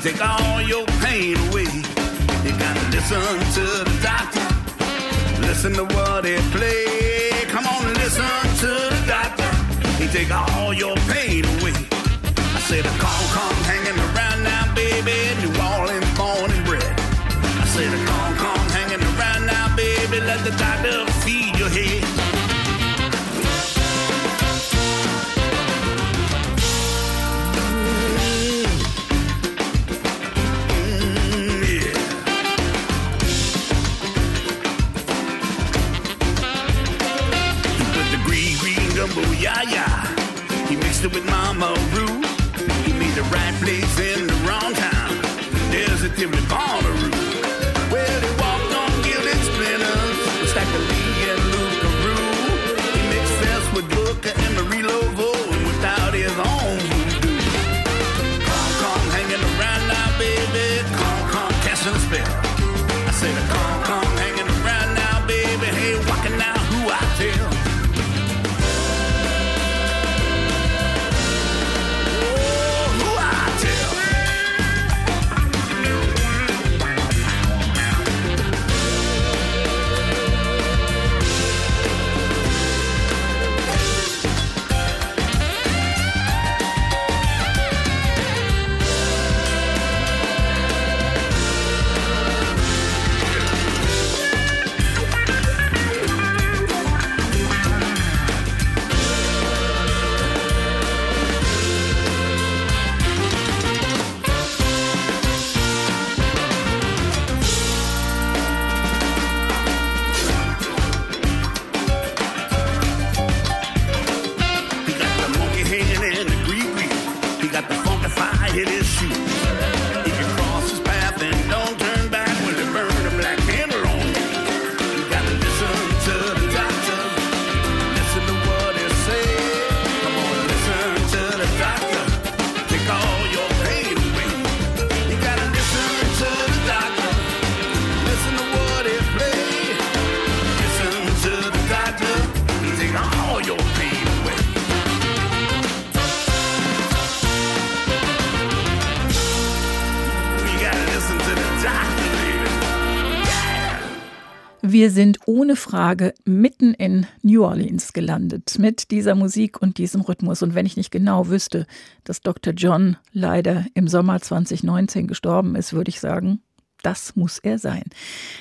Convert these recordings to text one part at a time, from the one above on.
Take all your pain away. You gotta listen to the doctor. Listen to what it play. Come on listen to the doctor. He take all your pain away. I said the call come hanging around now, baby. New Orleans born and bred. I said the call come hanging around now, baby. Let the doctor Wir sind ohne Frage mitten in New Orleans gelandet mit dieser Musik und diesem Rhythmus. Und wenn ich nicht genau wüsste, dass Dr. John leider im Sommer 2019 gestorben ist, würde ich sagen, das muss er sein.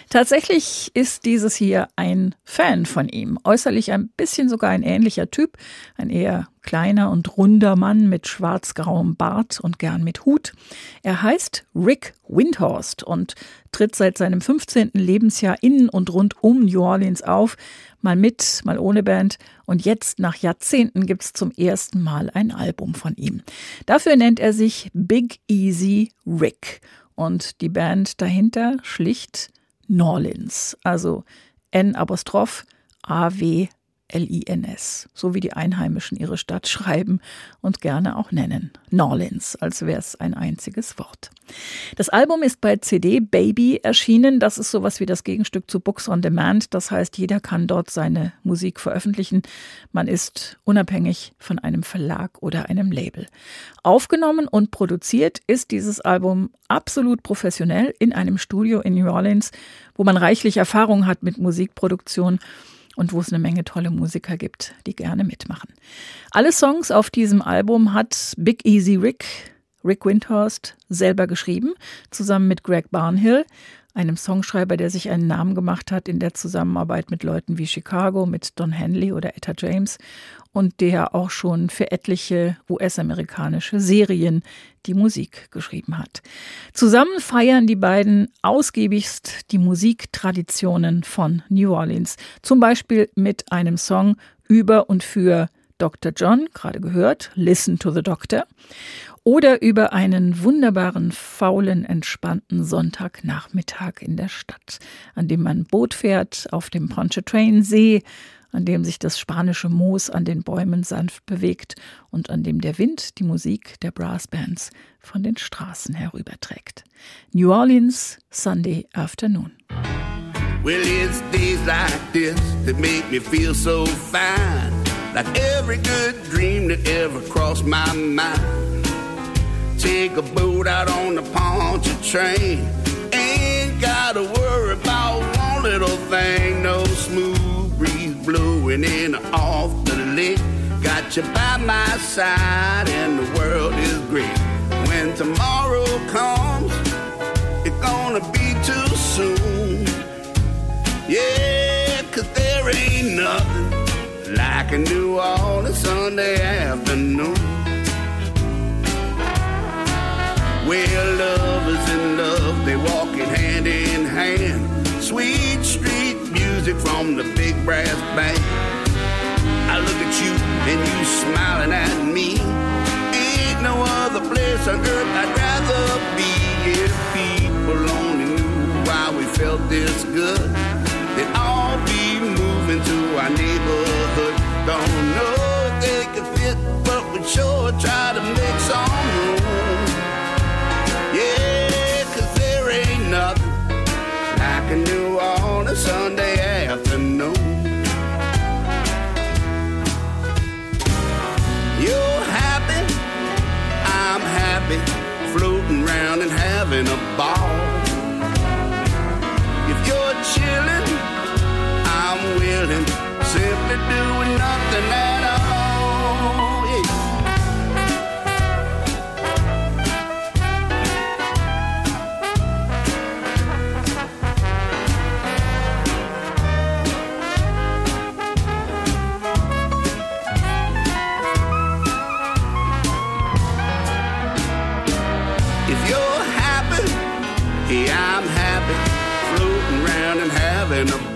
Tatsächlich ist dieses hier ein Fan von ihm. Äußerlich ein bisschen sogar ein ähnlicher Typ. Ein eher kleiner und runder Mann mit schwarz-grauem Bart und gern mit Hut. Er heißt Rick Windhorst und tritt seit seinem 15. Lebensjahr in und rund um New Orleans auf. Mal mit, mal ohne Band. Und jetzt, nach Jahrzehnten, gibt es zum ersten Mal ein Album von ihm. Dafür nennt er sich Big Easy Rick. Und die Band dahinter schlicht Norlins, also N-Apostroph A-W L-I-N-S, so wie die Einheimischen ihre Stadt schreiben und gerne auch nennen. Norlins, als wäre es ein einziges Wort. Das Album ist bei CD Baby erschienen. Das ist sowas wie das Gegenstück zu Books on Demand. Das heißt, jeder kann dort seine Musik veröffentlichen. Man ist unabhängig von einem Verlag oder einem Label. Aufgenommen und produziert ist dieses Album absolut professionell in einem Studio in New Orleans, wo man reichlich Erfahrung hat mit Musikproduktion und wo es eine Menge tolle Musiker gibt, die gerne mitmachen. Alle Songs auf diesem Album hat Big Easy Rick, Rick Windhorst, selber geschrieben, zusammen mit Greg Barnhill, einem Songschreiber, der sich einen Namen gemacht hat in der Zusammenarbeit mit Leuten wie Chicago, mit Don Henley oder Etta James und der auch schon für etliche US-amerikanische Serien die Musik geschrieben hat. Zusammen feiern die beiden ausgiebigst die Musiktraditionen von New Orleans, zum Beispiel mit einem Song über und für Dr. John, gerade gehört, Listen to the Doctor, oder über einen wunderbaren, faulen, entspannten Sonntagnachmittag in der Stadt, an dem man Boot fährt, auf dem Pontchartrain See, an dem sich das spanische Moos an den Bäumen sanft bewegt und an dem der Wind die Musik der Brassbands von den Straßen herüberträgt. New Orleans, Sunday Afternoon. Well, it's days like this that make me feel so fine. Like every good dream that ever crossed my mind. A boat out on the Pontchartrain. Ain't gotta worry about one little thing. No smooth breeze blowing in off the lake. Got you by my side, and the world is great. When tomorrow comes, it's gonna be too soon. Yeah, cause there ain't nothing like a New Orleans Sunday afternoon. Where lovers in love, they walking hand in hand. Sweet street music from the big brass band. I look at you and you smiling at me. Ain't no other place on earth I'd rather be. If people only knew why we felt this good, they'd all be moving to our neighborhood. Don't know they ball. If you're chilling, I'm willing, simply doing nothing at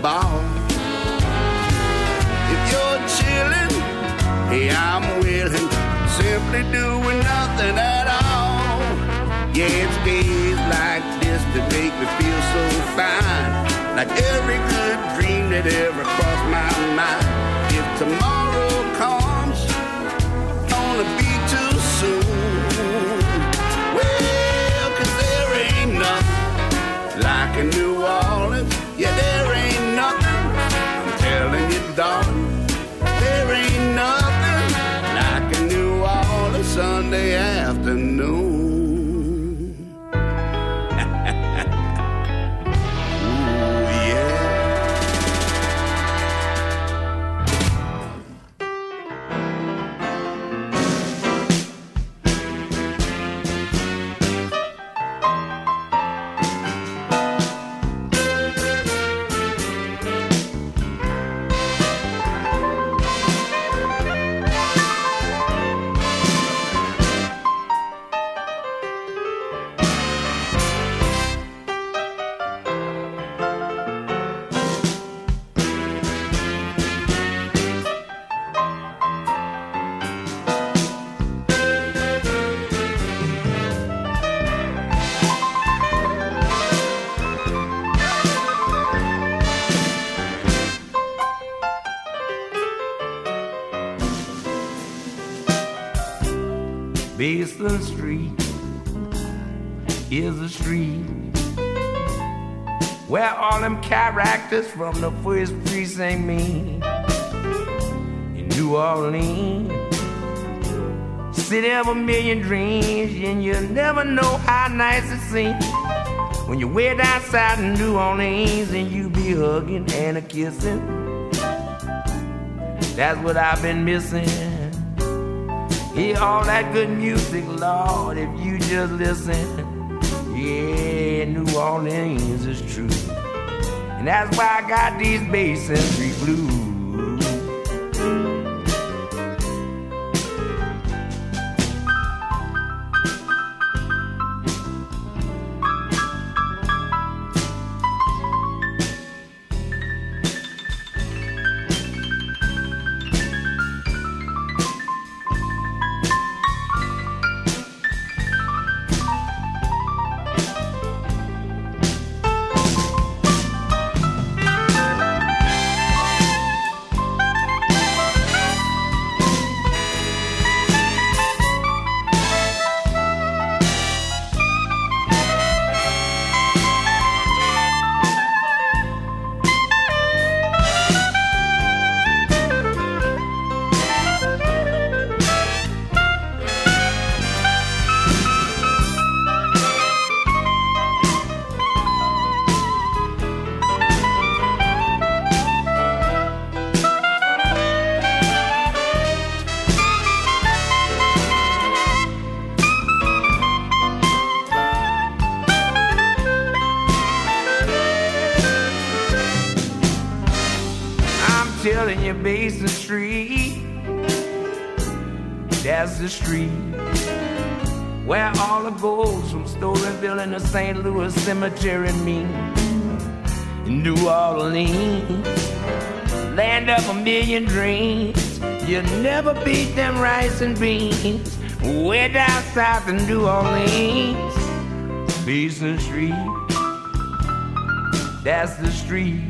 ball. If you're chilling, hey, I'm willing, simply doing nothing at all. Yeah, it's days like this that make me feel so fine, like every good dream that ever crossed my mind. If tomorrow them characters from the first precinct meet. In New Orleans, city of a million dreams, and you never know how nice it seems when you wait outside in New Orleans and you be hugging and a kissing. That's what I've been missing. Hear all that good music, Lord, if you just listen. Yeah, New Orleans is true. And that's why I got these Basin Street blues. St. Louis Cemetery meet. In New Orleans, land of a million dreams. You'll never beat them rice and beans. Way down south in New Orleans, Basin Street. That's the street.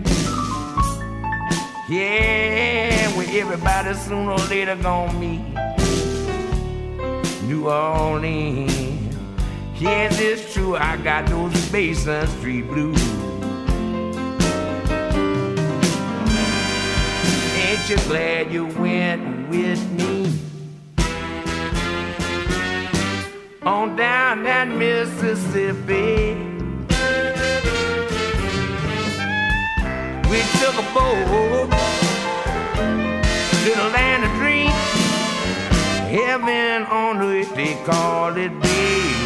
Yeah, where everybody sooner or later gonna meet. New Orleans. Yes, it's true, I got those Basin Street blues. Ain't you glad you went with me? On down that Mississippi. We took a boat to the land of dreams. Heaven on earth, they call it Basin.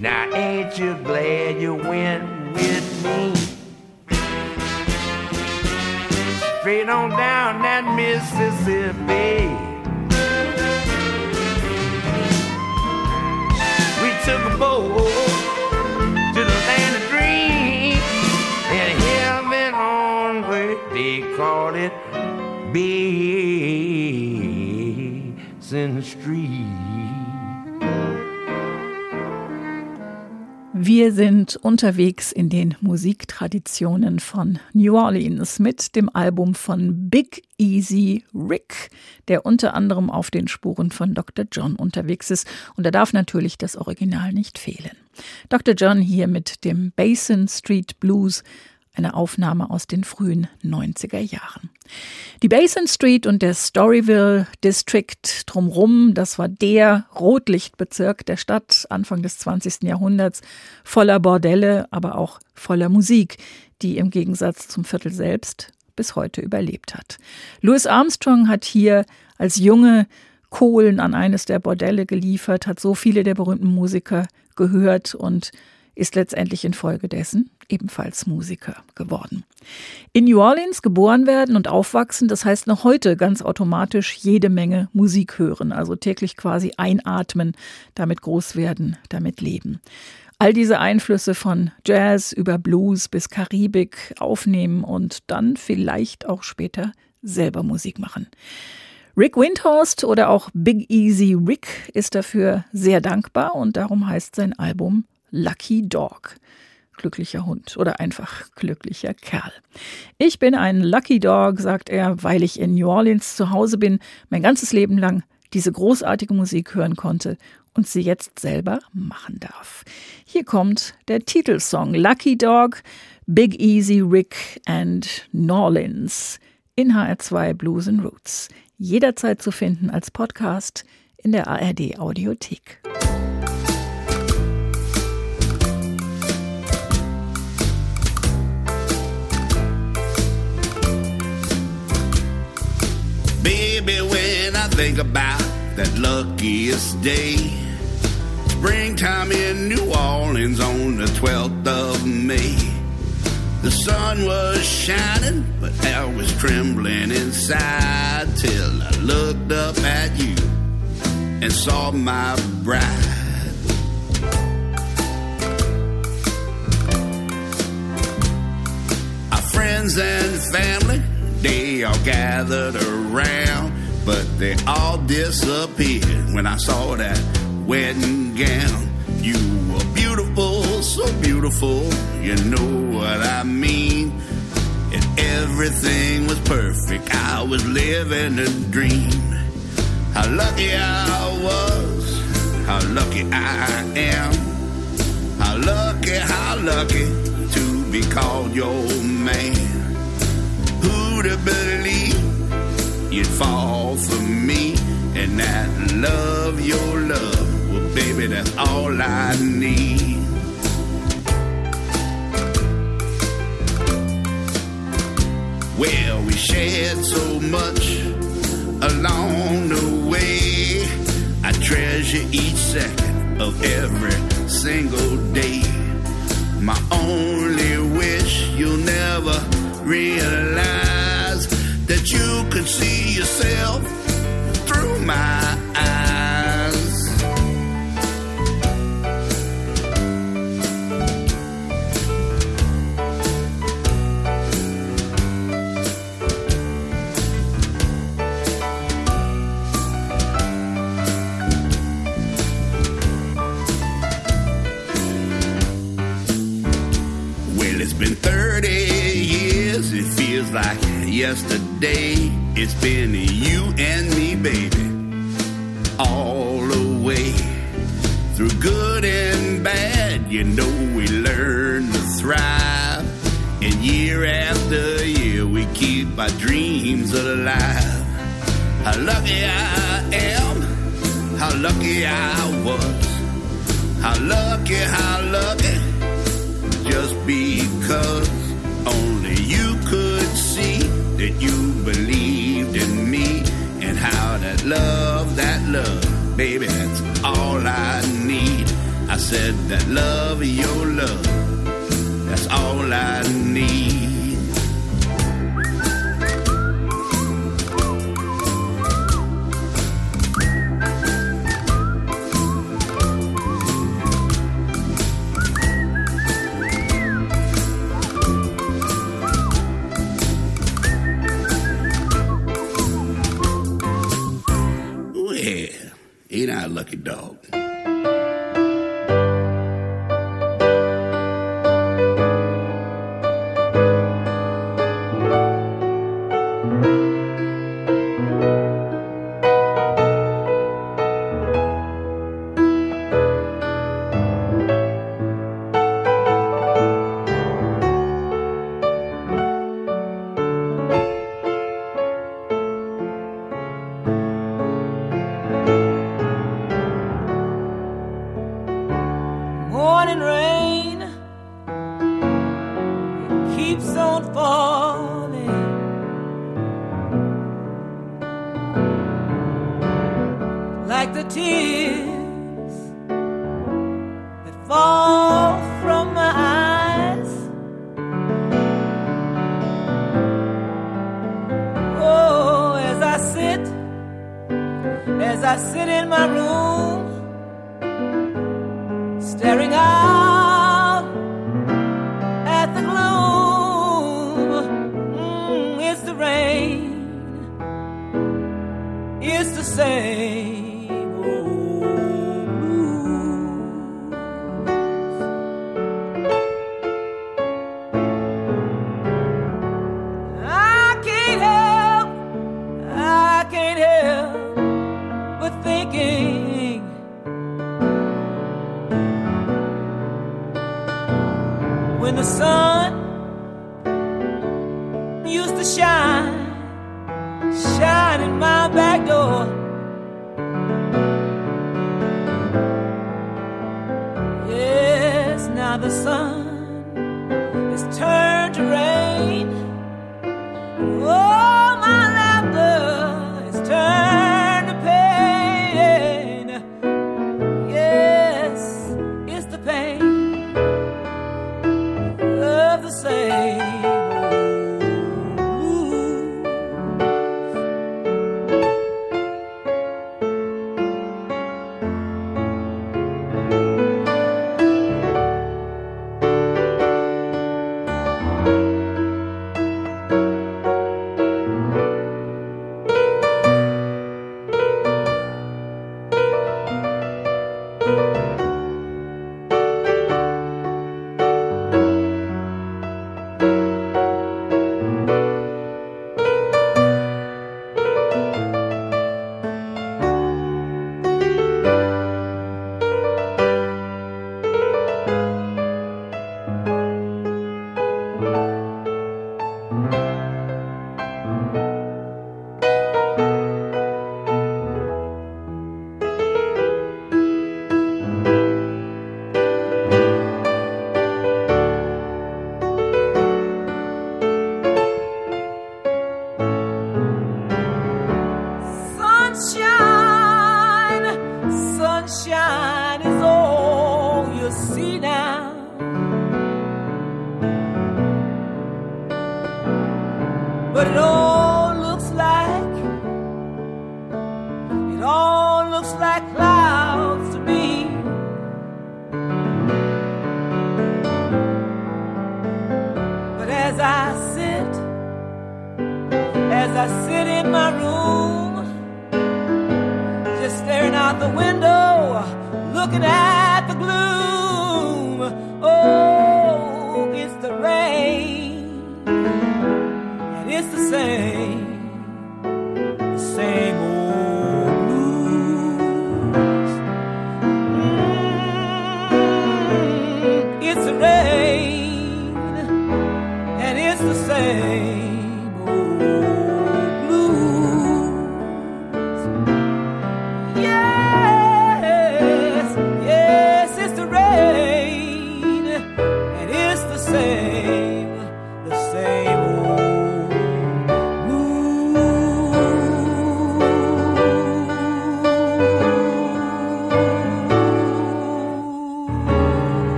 Now ain't you glad you went with me? Straight on down that Mississippi. We took a boat to the land of dreams. And heaven on earth, they call it Basin Street. Wir sind unterwegs in den Musiktraditionen von New Orleans mit dem Album von Big Easy Rick, der unter anderem auf den Spuren von Dr. John unterwegs ist. Und da darf natürlich das Original nicht fehlen. Dr. John hier mit dem Basin Street Blues, eine Aufnahme aus den frühen 90er Jahren. Die Basin Street und der Storyville District drumrum, das war der Rotlichtbezirk der Stadt Anfang des 20. Jahrhunderts, voller Bordelle, aber auch voller Musik, die im Gegensatz zum Viertel selbst bis heute überlebt hat. Louis Armstrong hat hier als Junge Kohlen an eines der Bordelle geliefert, hat so viele der berühmten Musiker gehört und ist letztendlich infolgedessen ebenfalls Musiker geworden. In New Orleans geboren werden und aufwachsen, das heißt noch heute ganz automatisch jede Menge Musik hören, also täglich quasi einatmen, damit groß werden, damit leben. All diese Einflüsse von Jazz über Blues bis Karibik aufnehmen und dann vielleicht auch später selber Musik machen. Rick Windhorst oder auch Big Easy Rick ist dafür sehr dankbar und darum heißt sein Album Lucky Dog. Glücklicher Hund oder einfach glücklicher Kerl. Ich bin ein Lucky Dog, sagt er, weil ich in New Orleans zu Hause bin, mein ganzes Leben lang diese großartige Musik hören konnte und sie jetzt selber machen darf. Hier kommt der Titelsong Lucky Dog, Big Easy Rick and Norlins in HR2 Blues and Roots. Jederzeit zu finden als Podcast in der ARD Audiothek. Think about that luckiest day, springtime in New Orleans on the 12th of May. The sun was shining, but I was trembling inside till I looked up at you and saw my bride. Our friends and family, they all gathered around, but they all disappeared when I saw that wedding gown. You were beautiful, so beautiful, you know what I mean. And everything was perfect, I was living a dream. How lucky I was, how lucky I am. How lucky, how lucky to be called your man. Who'd have believed you'd fall for me and that love your love? Well, baby, that's all I need. Well, we shared so much along the way. I treasure each second of every single day. My only wish get high lucky just because only you could see that you believed in me and how that love, that love, baby, that's all I need. I said that love, your love, that's all I need. The same.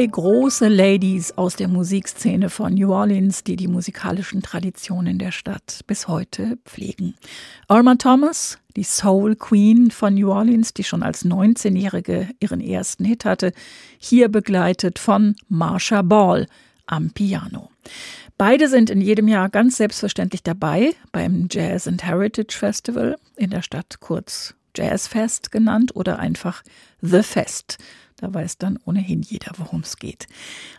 Zwei große Ladies aus der Musikszene von New Orleans, die die musikalischen Traditionen der Stadt bis heute pflegen. Irma Thomas, die Soul Queen von New Orleans, die schon als 19-Jährige ihren ersten Hit hatte, hier begleitet von Marsha Ball am Piano. Beide sind in jedem Jahr ganz selbstverständlich dabei beim Jazz and Heritage Festival in der Stadt, kurz Jazzfest genannt oder einfach The Fest. Da weiß dann ohnehin jeder, worum es geht.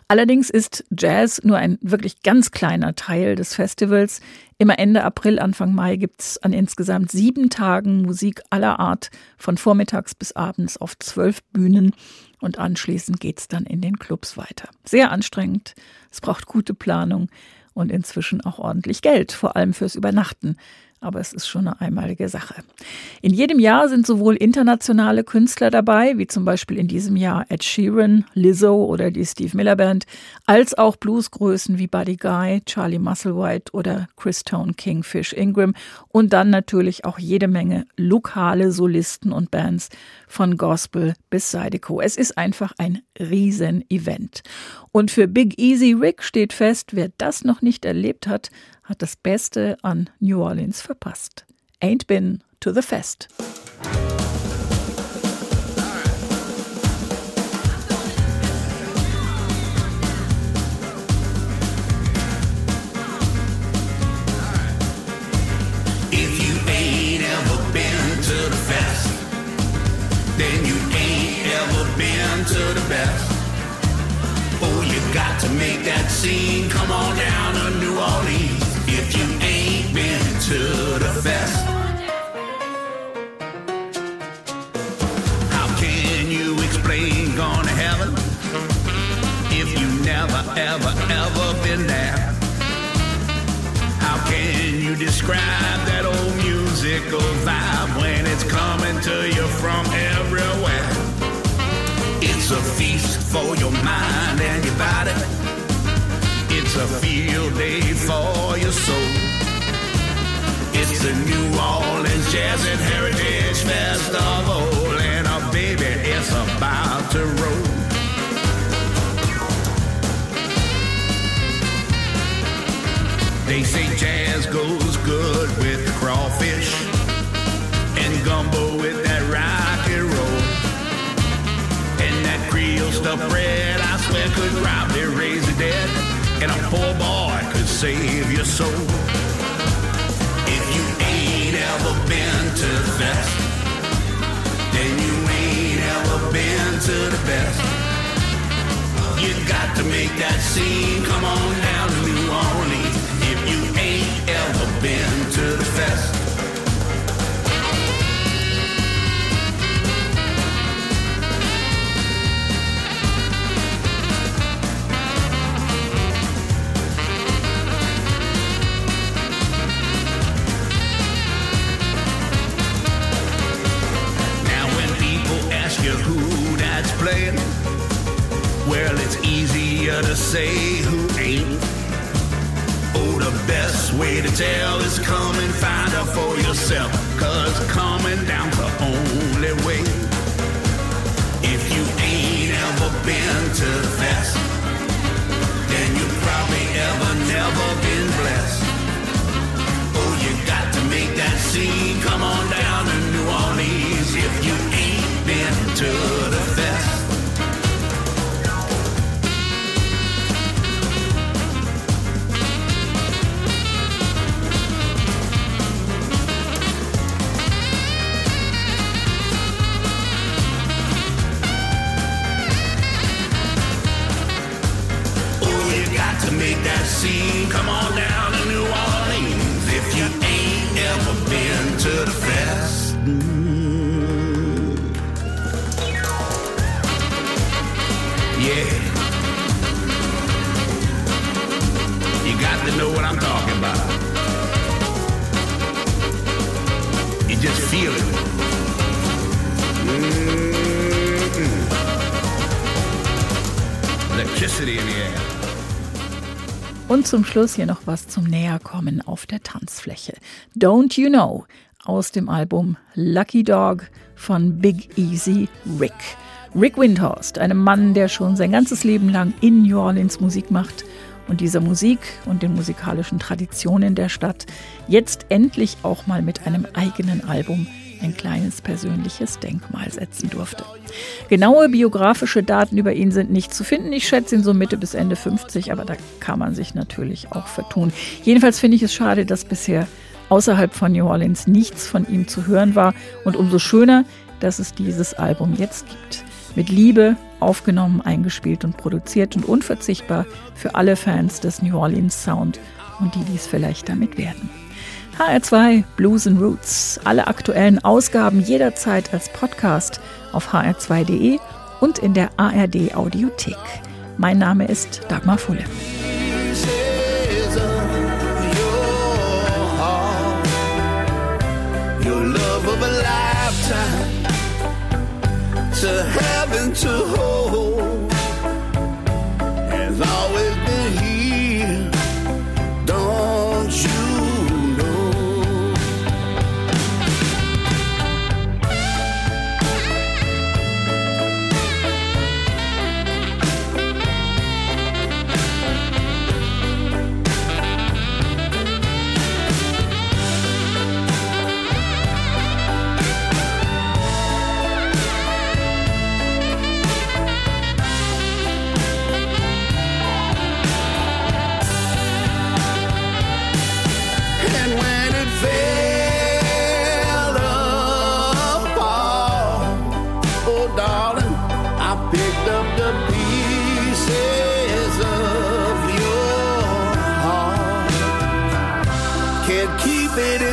Allerdings ist Jazz nur ein wirklich ganz kleiner Teil des Festivals. Immer Ende April, Anfang Mai gibt es an insgesamt sieben Tagen Musik aller Art, von vormittags bis abends auf zwölf Bühnen. Und anschließend geht es dann in den Clubs weiter. Sehr anstrengend, es braucht gute Planung und inzwischen auch ordentlich Geld, vor allem fürs Übernachten aber es ist schon eine einmalige Sache. In jedem Jahr sind sowohl internationale Künstler dabei, wie zum Beispiel in diesem Jahr Ed Sheeran, Lizzo oder die Steve Miller Band, als auch Bluesgrößen wie Buddy Guy, Charlie Musselwhite oder Chris Tone Kingfish Ingram und dann natürlich auch jede Menge lokale Solisten und Bands von Gospel bis Zydeco. Es ist einfach ein Riesen-Event. Und für Big Easy Rick steht fest, wer das noch nicht erlebt hat, hat das Beste an New Orleans verpasst. Ain't been to the fest. Scene. Come on down to New Orleans. If you ain't been to the fest, how can you explain going to heaven if you never, ever, ever been there? How can you describe that old musical vibe when it's coming to you from everywhere? It's a feast for your mind and your body. It's a field day for your soul. It's the New Orleans Jazz and Heritage Festival, and a baby, it's about to roll. They say jazz goes good with crawfish and gumbo with that rock and roll. And that Creole stuffed bread, I swear, could probably raise the dead. And a poor boy could save your soul. If you ain't ever been to the fest, then you ain't ever been to the best. You got to make that scene. Come on down to New Orleans. If you ain't ever been to the fest. Zum Schluss hier noch was zum Näherkommen auf der Tanzfläche. Don't You Know aus dem Album Lucky Dog von Big Easy Rick. Rick Windhorst, einem Mann, der schon sein ganzes Leben lang in New Orleans Musik macht und dieser Musik und den musikalischen Traditionen der Stadt jetzt endlich auch mal mit einem eigenen Album ein kleines persönliches Denkmal setzen durfte. Genaue biografische Daten über ihn sind nicht zu finden. Ich schätze ihn so Mitte bis Ende 50, aber da kann man sich natürlich auch vertun. Jedenfalls finde ich es schade, dass bisher außerhalb von New Orleans nichts von ihm zu hören war und umso schöner, dass es dieses Album jetzt gibt. Mit Liebe aufgenommen, eingespielt und produziert und unverzichtbar für alle Fans des New Orleans Sound und die dies vielleicht damit werden. HR2 Blues and Roots. Alle aktuellen Ausgaben jederzeit als Podcast auf hr2.de und in der ARD Audiothek. Mein Name ist Dagmar Fulle. to heaven to hold,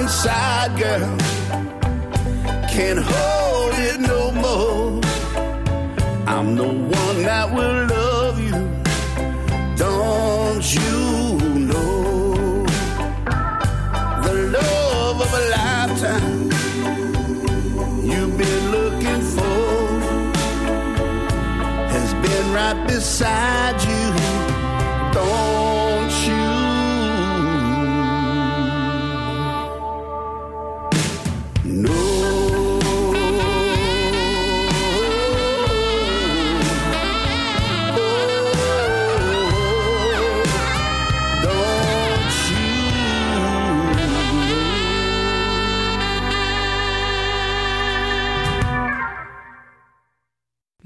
inside, girl. Can't hold it no more. I'm the one that will love you. Don't you know? the love of a lifetime you've been looking for has been right beside